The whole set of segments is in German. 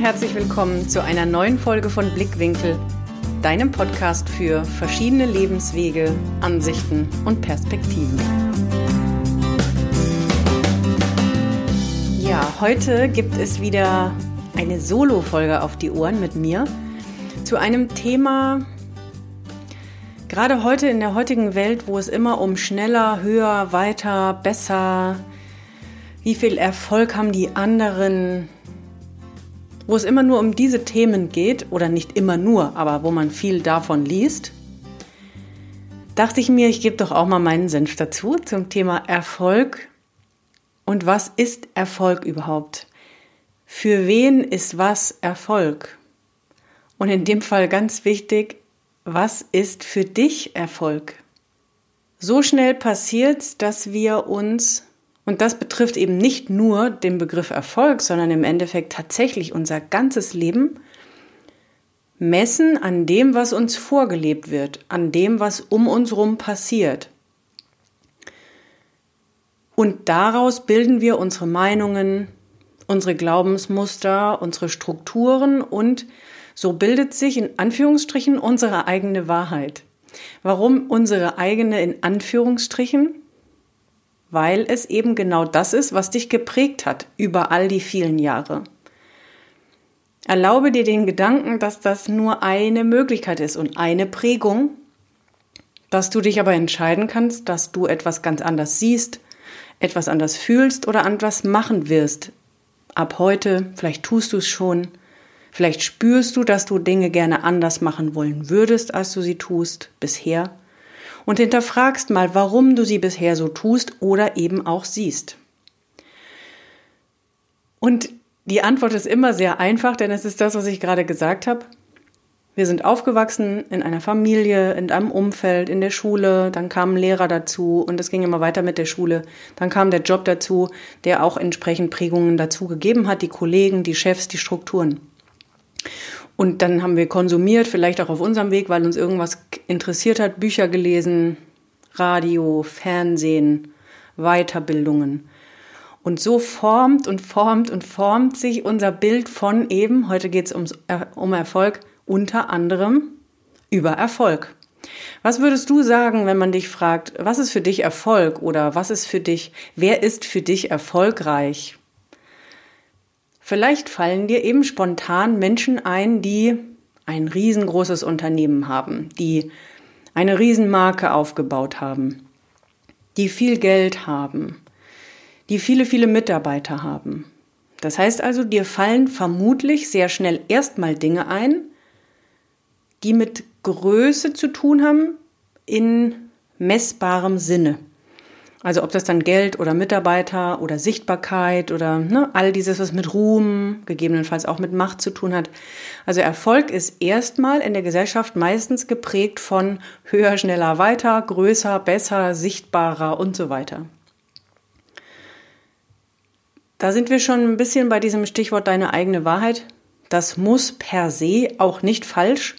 herzlich willkommen zu einer neuen Folge von Blickwinkel, deinem Podcast für verschiedene Lebenswege, Ansichten und Perspektiven. Ja, heute gibt es wieder eine Solo-Folge auf die Ohren mit mir zu einem Thema, gerade heute in der heutigen Welt, wo es immer um schneller, höher, weiter, besser, wie viel Erfolg haben die anderen, wo es immer nur um diese Themen geht, oder nicht immer nur, aber wo man viel davon liest, dachte ich mir, ich gebe doch auch mal meinen Senf dazu zum Thema Erfolg. Und was ist Erfolg überhaupt? Für wen ist was Erfolg? Und in dem Fall ganz wichtig, was ist für dich Erfolg? So schnell passiert, dass wir uns und das betrifft eben nicht nur den Begriff Erfolg, sondern im Endeffekt tatsächlich unser ganzes Leben. Messen an dem, was uns vorgelebt wird, an dem, was um uns rum passiert. Und daraus bilden wir unsere Meinungen, unsere Glaubensmuster, unsere Strukturen und so bildet sich in Anführungsstrichen unsere eigene Wahrheit. Warum unsere eigene in Anführungsstrichen? Weil es eben genau das ist, was dich geprägt hat über all die vielen Jahre. Erlaube dir den Gedanken, dass das nur eine Möglichkeit ist und eine Prägung, dass du dich aber entscheiden kannst, dass du etwas ganz anders siehst, etwas anders fühlst oder anders machen wirst. Ab heute, vielleicht tust du es schon, vielleicht spürst du, dass du Dinge gerne anders machen wollen würdest, als du sie tust bisher und hinterfragst mal, warum du sie bisher so tust oder eben auch siehst. Und die Antwort ist immer sehr einfach, denn es ist das, was ich gerade gesagt habe. Wir sind aufgewachsen in einer Familie, in einem Umfeld, in der Schule, dann kamen Lehrer dazu und es ging immer weiter mit der Schule. Dann kam der Job dazu, der auch entsprechend Prägungen dazu gegeben hat, die Kollegen, die Chefs, die Strukturen. Und dann haben wir konsumiert, vielleicht auch auf unserem Weg, weil uns irgendwas interessiert hat, Bücher gelesen, Radio, Fernsehen, Weiterbildungen. Und so formt und formt und formt sich unser Bild von eben, heute geht es um Erfolg, unter anderem über Erfolg. Was würdest du sagen, wenn man dich fragt, was ist für dich Erfolg oder was ist für dich, wer ist für dich erfolgreich? Vielleicht fallen dir eben spontan Menschen ein, die ein riesengroßes Unternehmen haben, die eine Riesenmarke aufgebaut haben, die viel Geld haben, die viele, viele Mitarbeiter haben. Das heißt also, dir fallen vermutlich sehr schnell erstmal Dinge ein, die mit Größe zu tun haben in messbarem Sinne. Also ob das dann Geld oder Mitarbeiter oder Sichtbarkeit oder ne, all dieses, was mit Ruhm, gegebenenfalls auch mit Macht zu tun hat. Also Erfolg ist erstmal in der Gesellschaft meistens geprägt von höher, schneller, weiter, größer, besser, sichtbarer und so weiter. Da sind wir schon ein bisschen bei diesem Stichwort deine eigene Wahrheit. Das muss per se auch nicht falsch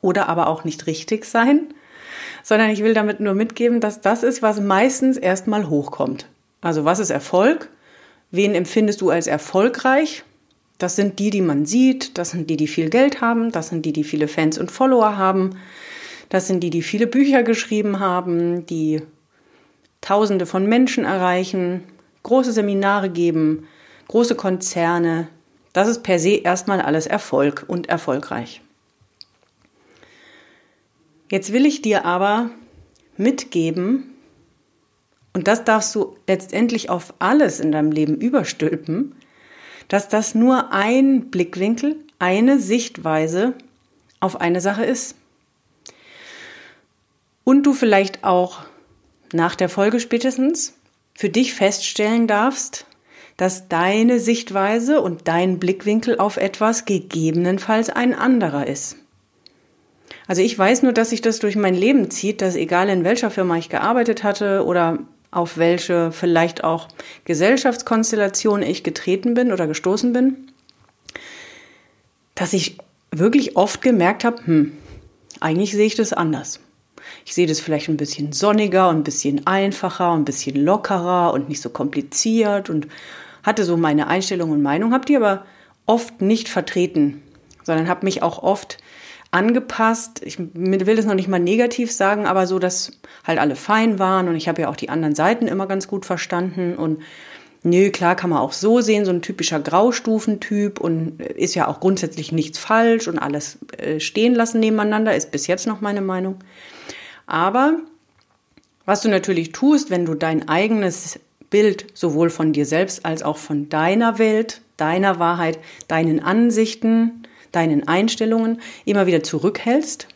oder aber auch nicht richtig sein sondern ich will damit nur mitgeben, dass das ist, was meistens erstmal hochkommt. Also was ist Erfolg? Wen empfindest du als erfolgreich? Das sind die, die man sieht, das sind die, die viel Geld haben, das sind die, die viele Fans und Follower haben, das sind die, die viele Bücher geschrieben haben, die Tausende von Menschen erreichen, große Seminare geben, große Konzerne. Das ist per se erstmal alles Erfolg und erfolgreich. Jetzt will ich dir aber mitgeben, und das darfst du letztendlich auf alles in deinem Leben überstülpen, dass das nur ein Blickwinkel, eine Sichtweise auf eine Sache ist. Und du vielleicht auch nach der Folge spätestens für dich feststellen darfst, dass deine Sichtweise und dein Blickwinkel auf etwas gegebenenfalls ein anderer ist. Also ich weiß nur, dass sich das durch mein Leben zieht, dass egal in welcher Firma ich gearbeitet hatte oder auf welche vielleicht auch Gesellschaftskonstellation ich getreten bin oder gestoßen bin, dass ich wirklich oft gemerkt habe, hm, eigentlich sehe ich das anders. Ich sehe das vielleicht ein bisschen sonniger und ein bisschen einfacher und ein bisschen lockerer und nicht so kompliziert und hatte so meine Einstellung und Meinung, habe die aber oft nicht vertreten, sondern habe mich auch oft angepasst. Ich will das noch nicht mal negativ sagen, aber so, dass halt alle fein waren und ich habe ja auch die anderen Seiten immer ganz gut verstanden und Nö, klar kann man auch so sehen, so ein typischer Graustufentyp und ist ja auch grundsätzlich nichts falsch und alles äh, stehen lassen nebeneinander, ist bis jetzt noch meine Meinung. Aber was du natürlich tust, wenn du dein eigenes Bild sowohl von dir selbst als auch von deiner Welt, deiner Wahrheit, deinen Ansichten, deinen Einstellungen immer wieder zurückhältst,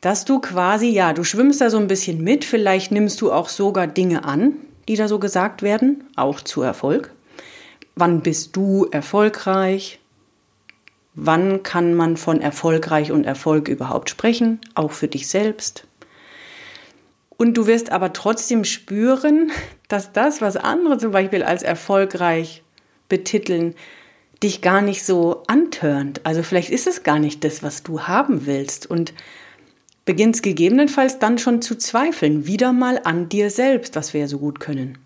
dass du quasi, ja, du schwimmst da so ein bisschen mit, vielleicht nimmst du auch sogar Dinge an, die da so gesagt werden, auch zu Erfolg. Wann bist du erfolgreich? Wann kann man von erfolgreich und Erfolg überhaupt sprechen, auch für dich selbst? Und du wirst aber trotzdem spüren, dass das, was andere zum Beispiel als erfolgreich betiteln, dich gar nicht so antörnt. Also vielleicht ist es gar nicht das, was du haben willst. Und beginnst gegebenenfalls dann schon zu zweifeln, wieder mal an dir selbst, was wir ja so gut können.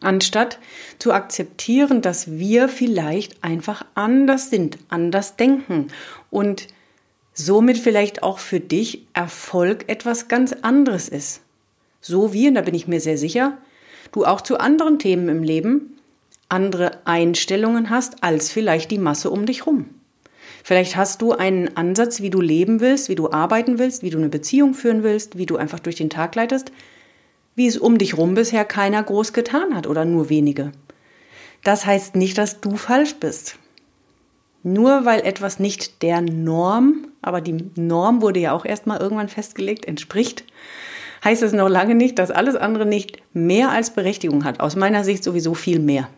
Anstatt zu akzeptieren, dass wir vielleicht einfach anders sind, anders denken und somit vielleicht auch für dich Erfolg etwas ganz anderes ist. So wie, und da bin ich mir sehr sicher, du auch zu anderen Themen im Leben andere Einstellungen hast als vielleicht die Masse um dich rum. Vielleicht hast du einen Ansatz, wie du leben willst, wie du arbeiten willst, wie du eine Beziehung führen willst, wie du einfach durch den Tag leitest, wie es um dich rum bisher keiner groß getan hat oder nur wenige. Das heißt nicht, dass du falsch bist. Nur weil etwas nicht der Norm, aber die Norm wurde ja auch erstmal irgendwann festgelegt, entspricht, heißt es noch lange nicht, dass alles andere nicht mehr als Berechtigung hat. Aus meiner Sicht sowieso viel mehr.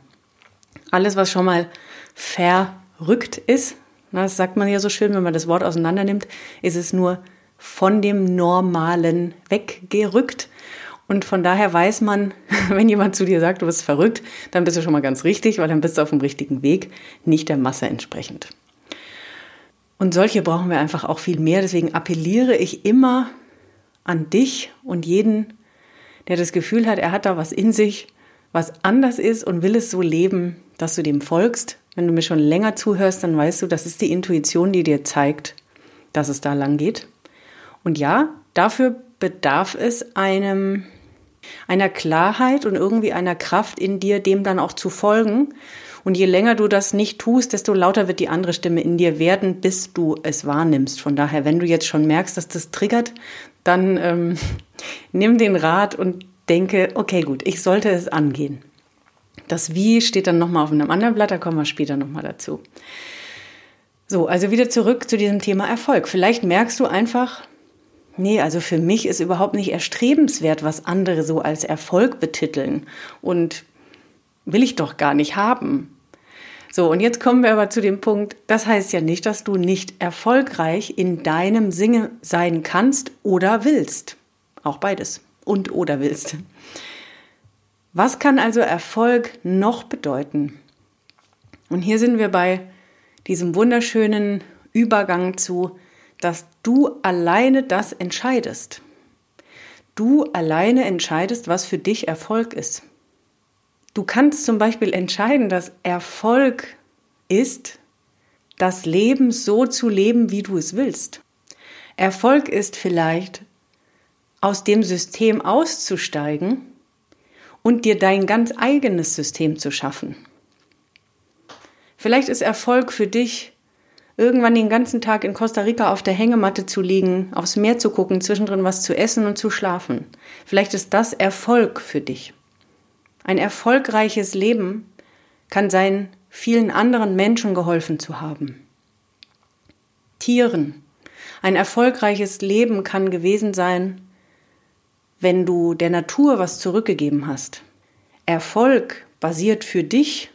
Alles, was schon mal verrückt ist, das sagt man ja so schön, wenn man das Wort auseinander nimmt, ist es nur von dem Normalen weggerückt. Und von daher weiß man, wenn jemand zu dir sagt, du bist verrückt, dann bist du schon mal ganz richtig, weil dann bist du auf dem richtigen Weg, nicht der Masse entsprechend. Und solche brauchen wir einfach auch viel mehr. Deswegen appelliere ich immer an dich und jeden, der das Gefühl hat, er hat da was in sich, was anders ist und will es so leben, dass du dem folgst wenn du mir schon länger zuhörst, dann weißt du, das ist die Intuition, die dir zeigt, dass es da lang geht. Und ja, dafür bedarf es einem, einer Klarheit und irgendwie einer Kraft in dir, dem dann auch zu folgen. Und je länger du das nicht tust, desto lauter wird die andere Stimme in dir werden, bis du es wahrnimmst. Von daher, wenn du jetzt schon merkst, dass das triggert, dann ähm, nimm den Rat und denke, okay, gut, ich sollte es angehen. Das Wie steht dann nochmal auf einem anderen Blatt, da kommen wir später nochmal dazu. So, also wieder zurück zu diesem Thema Erfolg. Vielleicht merkst du einfach, nee, also für mich ist überhaupt nicht erstrebenswert, was andere so als Erfolg betiteln. Und will ich doch gar nicht haben. So, und jetzt kommen wir aber zu dem Punkt, das heißt ja nicht, dass du nicht erfolgreich in deinem Singe sein kannst oder willst. Auch beides. Und oder willst. Was kann also Erfolg noch bedeuten? Und hier sind wir bei diesem wunderschönen Übergang zu, dass du alleine das entscheidest. Du alleine entscheidest, was für dich Erfolg ist. Du kannst zum Beispiel entscheiden, dass Erfolg ist, das Leben so zu leben, wie du es willst. Erfolg ist vielleicht, aus dem System auszusteigen und dir dein ganz eigenes System zu schaffen. Vielleicht ist Erfolg für dich, irgendwann den ganzen Tag in Costa Rica auf der Hängematte zu liegen, aufs Meer zu gucken, zwischendrin was zu essen und zu schlafen. Vielleicht ist das Erfolg für dich. Ein erfolgreiches Leben kann sein, vielen anderen Menschen geholfen zu haben. Tieren. Ein erfolgreiches Leben kann gewesen sein, wenn du der Natur was zurückgegeben hast. Erfolg basiert für dich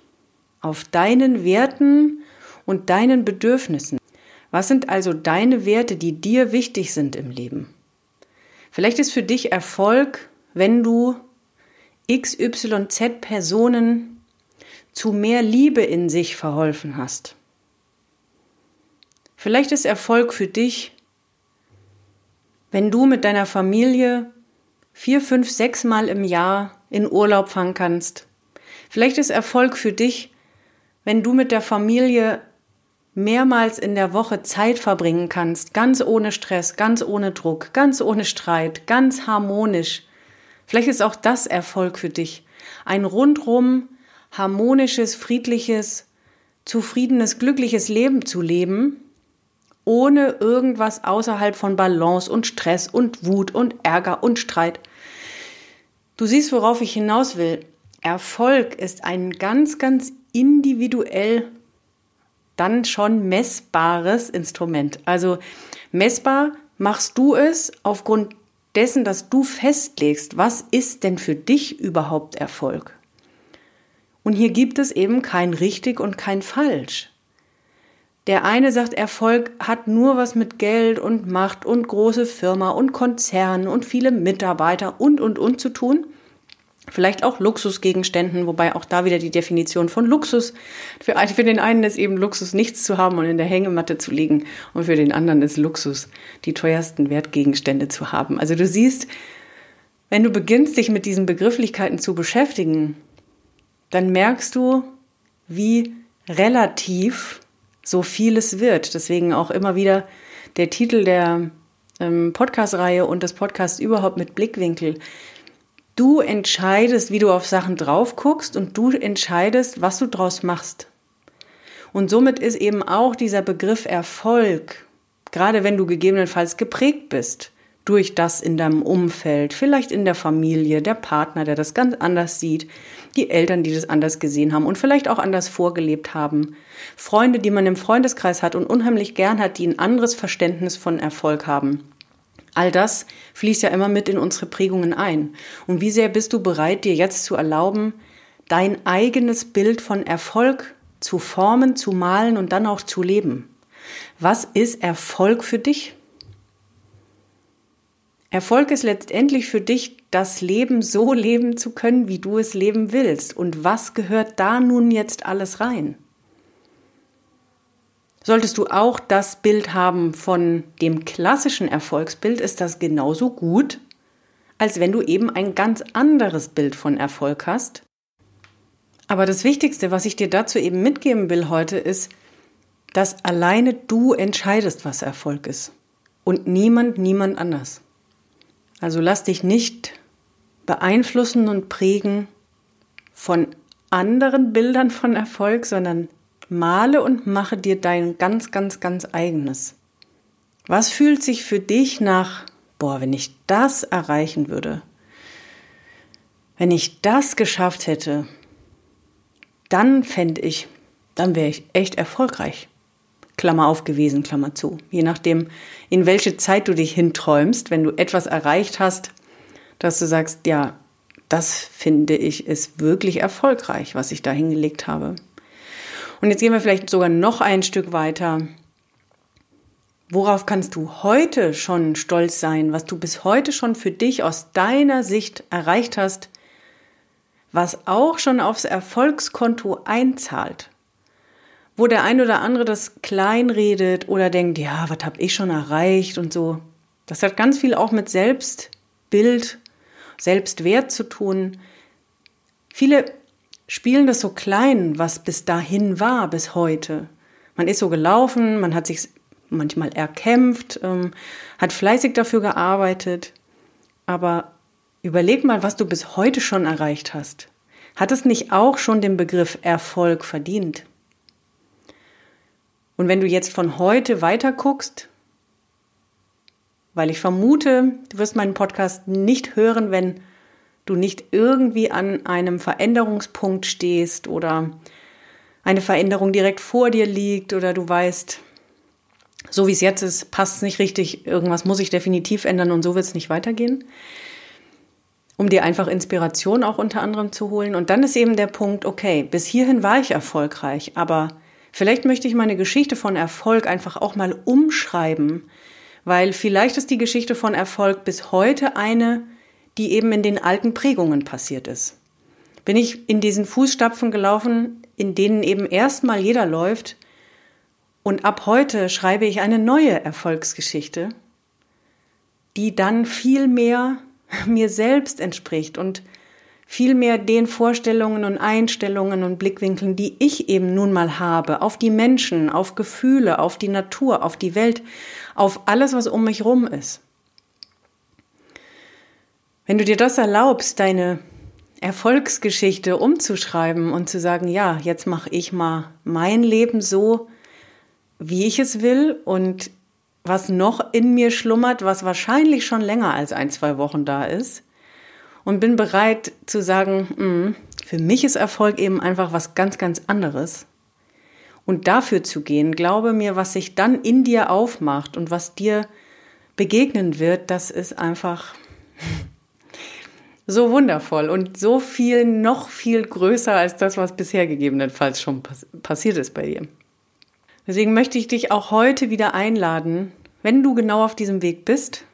auf deinen Werten und deinen Bedürfnissen. Was sind also deine Werte, die dir wichtig sind im Leben? Vielleicht ist für dich Erfolg, wenn du XYZ Personen zu mehr Liebe in sich verholfen hast. Vielleicht ist Erfolg für dich, wenn du mit deiner Familie vier, fünf, sechs Mal im Jahr in Urlaub fahren kannst. Vielleicht ist Erfolg für dich, wenn du mit der Familie mehrmals in der Woche Zeit verbringen kannst, ganz ohne Stress, ganz ohne Druck, ganz ohne Streit, ganz harmonisch. Vielleicht ist auch das Erfolg für dich. Ein rundrum harmonisches, friedliches, zufriedenes, glückliches Leben zu leben, ohne irgendwas außerhalb von Balance und Stress und Wut und Ärger und Streit. Du siehst, worauf ich hinaus will. Erfolg ist ein ganz, ganz individuell dann schon messbares Instrument. Also messbar machst du es aufgrund dessen, dass du festlegst, was ist denn für dich überhaupt Erfolg? Und hier gibt es eben kein richtig und kein falsch. Der eine sagt, Erfolg hat nur was mit Geld und Macht und große Firma und Konzern und viele Mitarbeiter und, und, und zu tun. Vielleicht auch Luxusgegenständen, wobei auch da wieder die Definition von Luxus. Für, für den einen ist eben Luxus, nichts zu haben und in der Hängematte zu liegen. Und für den anderen ist Luxus, die teuersten Wertgegenstände zu haben. Also du siehst, wenn du beginnst, dich mit diesen Begrifflichkeiten zu beschäftigen, dann merkst du, wie relativ so vieles wird. Deswegen auch immer wieder der Titel der ähm, Podcast-Reihe und das Podcast überhaupt mit Blickwinkel. Du entscheidest, wie du auf Sachen drauf guckst und du entscheidest, was du draus machst. Und somit ist eben auch dieser Begriff Erfolg, gerade wenn du gegebenenfalls geprägt bist durch das in deinem Umfeld, vielleicht in der Familie, der Partner, der das ganz anders sieht, die Eltern, die das anders gesehen haben und vielleicht auch anders vorgelebt haben, Freunde, die man im Freundeskreis hat und unheimlich gern hat, die ein anderes Verständnis von Erfolg haben. All das fließt ja immer mit in unsere Prägungen ein. Und wie sehr bist du bereit, dir jetzt zu erlauben, dein eigenes Bild von Erfolg zu formen, zu malen und dann auch zu leben? Was ist Erfolg für dich? Erfolg ist letztendlich für dich, das Leben so leben zu können, wie du es leben willst. Und was gehört da nun jetzt alles rein? Solltest du auch das Bild haben von dem klassischen Erfolgsbild, ist das genauso gut, als wenn du eben ein ganz anderes Bild von Erfolg hast. Aber das Wichtigste, was ich dir dazu eben mitgeben will heute, ist, dass alleine du entscheidest, was Erfolg ist. Und niemand, niemand anders. Also lass dich nicht beeinflussen und prägen von anderen Bildern von Erfolg, sondern male und mache dir dein ganz, ganz, ganz eigenes. Was fühlt sich für dich nach, boah, wenn ich das erreichen würde, wenn ich das geschafft hätte, dann fände ich, dann wäre ich echt erfolgreich. Klammer auf gewesen, Klammer zu. Je nachdem, in welche Zeit du dich hinträumst, wenn du etwas erreicht hast, dass du sagst, ja, das finde ich ist wirklich erfolgreich, was ich da hingelegt habe. Und jetzt gehen wir vielleicht sogar noch ein Stück weiter. Worauf kannst du heute schon stolz sein, was du bis heute schon für dich aus deiner Sicht erreicht hast, was auch schon aufs Erfolgskonto einzahlt? Wo der ein oder andere das kleinredet oder denkt, ja, was habe ich schon erreicht und so. Das hat ganz viel auch mit Selbstbild, Selbstwert zu tun. Viele spielen das so klein, was bis dahin war, bis heute. Man ist so gelaufen, man hat sich manchmal erkämpft, ähm, hat fleißig dafür gearbeitet. Aber überleg mal, was du bis heute schon erreicht hast. Hat es nicht auch schon den Begriff Erfolg verdient? Und wenn du jetzt von heute weiter guckst, weil ich vermute, du wirst meinen Podcast nicht hören, wenn du nicht irgendwie an einem Veränderungspunkt stehst oder eine Veränderung direkt vor dir liegt oder du weißt, so wie es jetzt ist, passt es nicht richtig, irgendwas muss ich definitiv ändern und so wird es nicht weitergehen. Um dir einfach Inspiration auch unter anderem zu holen. Und dann ist eben der Punkt, okay, bis hierhin war ich erfolgreich, aber Vielleicht möchte ich meine Geschichte von Erfolg einfach auch mal umschreiben, weil vielleicht ist die Geschichte von Erfolg bis heute eine, die eben in den alten Prägungen passiert ist. Bin ich in diesen Fußstapfen gelaufen, in denen eben erstmal jeder läuft, und ab heute schreibe ich eine neue Erfolgsgeschichte, die dann viel mehr mir selbst entspricht und vielmehr den Vorstellungen und Einstellungen und Blickwinkeln, die ich eben nun mal habe, auf die Menschen, auf Gefühle, auf die Natur, auf die Welt, auf alles, was um mich rum ist. Wenn du dir das erlaubst, deine Erfolgsgeschichte umzuschreiben und zu sagen, ja, jetzt mache ich mal mein Leben so, wie ich es will und was noch in mir schlummert, was wahrscheinlich schon länger als ein, zwei Wochen da ist. Und bin bereit zu sagen, mh, mm, für mich ist Erfolg eben einfach was ganz, ganz anderes. Und dafür zu gehen, glaube mir, was sich dann in dir aufmacht und was dir begegnen wird, das ist einfach so wundervoll und so viel, noch viel größer als das, was bisher gegebenenfalls schon pass passiert ist bei dir. Deswegen möchte ich dich auch heute wieder einladen, wenn du genau auf diesem Weg bist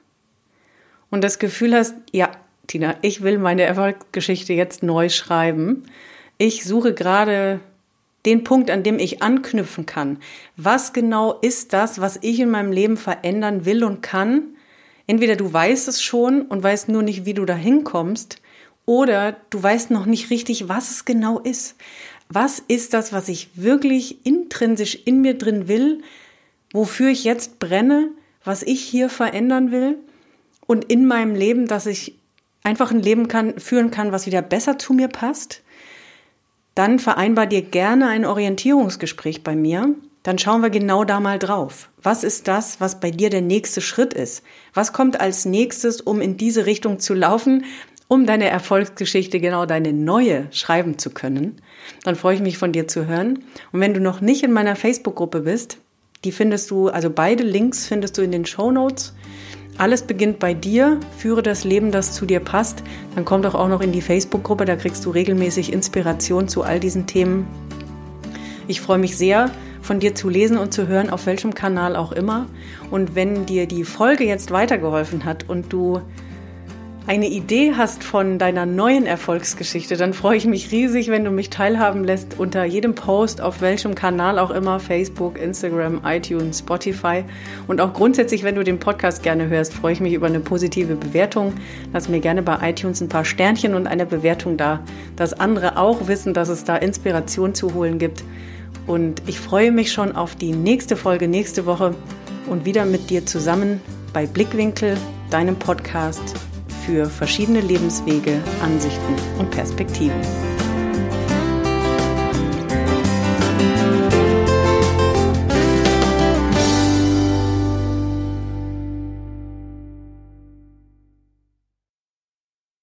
und das Gefühl hast, ja, Tina, ich will meine Erfolgsgeschichte jetzt neu schreiben. Ich suche gerade den Punkt, an dem ich anknüpfen kann. Was genau ist das, was ich in meinem Leben verändern will und kann? Entweder du weißt es schon und weißt nur nicht, wie du da hinkommst, oder du weißt noch nicht richtig, was es genau ist. Was ist das, was ich wirklich intrinsisch in mir drin will, wofür ich jetzt brenne, was ich hier verändern will und in meinem Leben, dass ich einfach ein Leben kann, führen kann, was wieder besser zu mir passt? Dann vereinbar dir gerne ein Orientierungsgespräch bei mir dann schauen wir genau da mal drauf. Was ist das, was bei dir der nächste Schritt ist? Was kommt als nächstes, um in diese Richtung zu laufen, um deine Erfolgsgeschichte, genau deine neue, schreiben zu können? Dann freue ich mich von dir zu hören. Und wenn du noch nicht in meiner Facebook-Gruppe bist, die findest du, also beide Links findest du in den Show Notes. Alles beginnt bei dir, führe das Leben, das zu dir passt. Dann komm doch auch noch in die Facebook-Gruppe, da kriegst du regelmäßig Inspiration zu all diesen Themen. Ich freue mich sehr, von dir zu lesen und zu hören, auf welchem Kanal auch immer. Und wenn dir die Folge jetzt weitergeholfen hat und du eine Idee hast von deiner neuen Erfolgsgeschichte, dann freue ich mich riesig, wenn du mich teilhaben lässt unter jedem Post, auf welchem Kanal auch immer, Facebook, Instagram, iTunes, Spotify. Und auch grundsätzlich, wenn du den Podcast gerne hörst, freue ich mich über eine positive Bewertung. Lass mir gerne bei iTunes ein paar Sternchen und eine Bewertung da, dass andere auch wissen, dass es da Inspiration zu holen gibt. Und ich freue mich schon auf die nächste Folge nächste Woche und wieder mit dir zusammen bei Blickwinkel, deinem Podcast für verschiedene Lebenswege, Ansichten und Perspektiven.